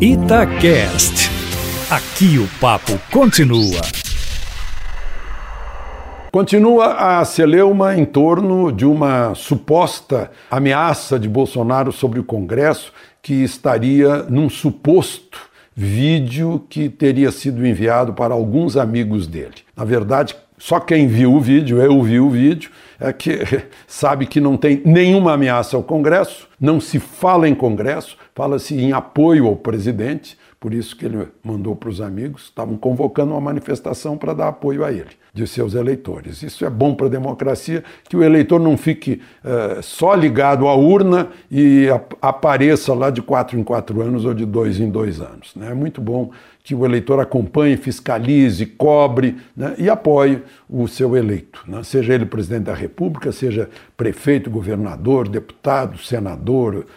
Itacast. Aqui o papo continua. Continua a celeuma em torno de uma suposta ameaça de Bolsonaro sobre o Congresso que estaria num suposto vídeo que teria sido enviado para alguns amigos dele. Na verdade, só quem viu o vídeo, eu vi o vídeo, é que sabe que não tem nenhuma ameaça ao Congresso, não se fala em Congresso, fala-se em apoio ao presidente, por isso que ele mandou para os amigos, estavam convocando uma manifestação para dar apoio a ele, de seus eleitores. Isso é bom para a democracia, que o eleitor não fique uh, só ligado à urna e apareça lá de quatro em quatro anos ou de dois em dois anos. Né? É muito bom que o eleitor acompanhe, fiscalize, cobre né? e apoie o seu eleito, né? seja ele presidente da República, seja prefeito, governador, deputado, senador,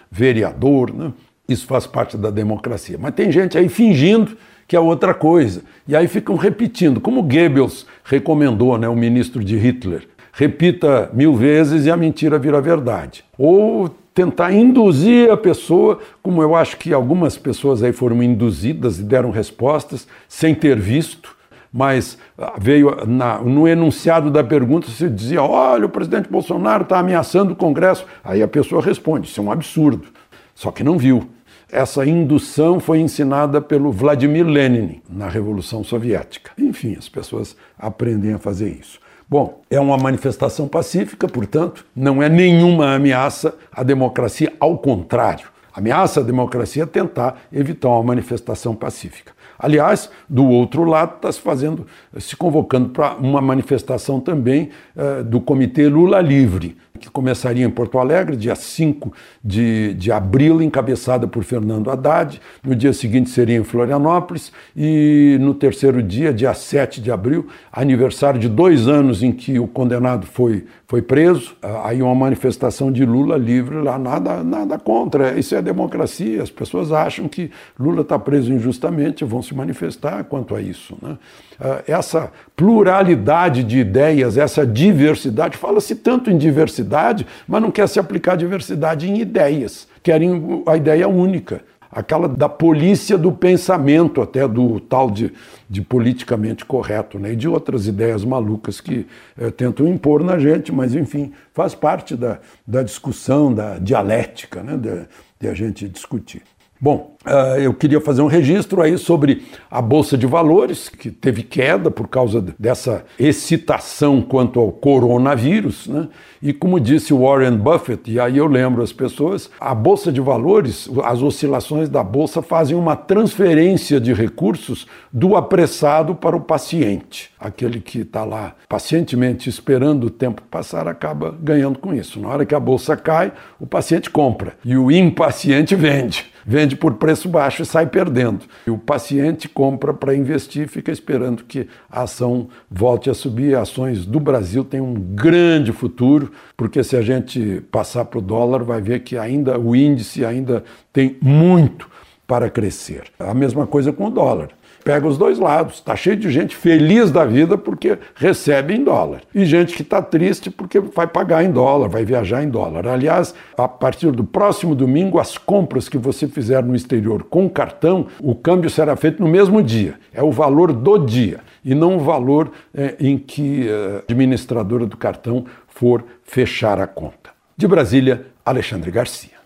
vereador. Né? Isso faz parte da democracia. Mas tem gente aí fingindo que é outra coisa. E aí ficam repetindo, como Goebbels recomendou, né, o ministro de Hitler. Repita mil vezes e a mentira vira verdade. Ou tentar induzir a pessoa, como eu acho que algumas pessoas aí foram induzidas e deram respostas sem ter visto, mas ah, veio na, no enunciado da pergunta se dizia: olha, o presidente Bolsonaro está ameaçando o Congresso. Aí a pessoa responde: isso é um absurdo. Só que não viu. Essa indução foi ensinada pelo Vladimir Lenin na Revolução Soviética. Enfim, as pessoas aprendem a fazer isso. Bom, é uma manifestação pacífica, portanto, não é nenhuma ameaça à democracia, ao contrário. Ameaça à democracia tentar evitar uma manifestação pacífica. Aliás, do outro lado, está se fazendo, se convocando para uma manifestação também uh, do Comitê Lula Livre, que começaria em Porto Alegre, dia 5 de, de abril, encabeçada por Fernando Haddad. No dia seguinte seria em Florianópolis. E no terceiro dia, dia 7 de abril, aniversário de dois anos em que o condenado foi, foi preso. Aí uma manifestação de Lula livre lá, nada, nada contra. Isso é democracia. As pessoas acham que Lula está preso injustamente, vão se manifestar quanto a isso. Né? Ah, essa pluralidade de ideias, essa diversidade, fala-se tanto em diversidade diversidade, mas não quer se aplicar a diversidade em ideias. Querem a ideia única, aquela da polícia do pensamento, até do tal de, de politicamente correto, né? e de outras ideias malucas que é, tentam impor na gente, mas enfim, faz parte da, da discussão, da dialética, né? de, de a gente discutir. Bom, uh, eu queria fazer um registro aí sobre a Bolsa de Valores, que teve queda por causa dessa excitação quanto ao coronavírus, né? E como disse Warren Buffett, e aí eu lembro as pessoas, a Bolsa de Valores, as oscilações da Bolsa fazem uma transferência de recursos do apressado para o paciente. Aquele que está lá pacientemente esperando o tempo passar acaba ganhando com isso. Na hora que a Bolsa cai, o paciente compra e o impaciente vende vende por preço baixo e sai perdendo. E o paciente compra para investir fica esperando que a ação volte a subir. Ações do Brasil têm um grande futuro, porque se a gente passar para o dólar, vai ver que ainda o índice ainda tem muito para crescer. A mesma coisa com o dólar pega os dois lados. Está cheio de gente feliz da vida porque recebe em dólar. E gente que está triste porque vai pagar em dólar, vai viajar em dólar. Aliás, a partir do próximo domingo, as compras que você fizer no exterior com cartão, o câmbio será feito no mesmo dia. É o valor do dia e não o valor é, em que a administradora do cartão for fechar a conta. De Brasília, Alexandre Garcia.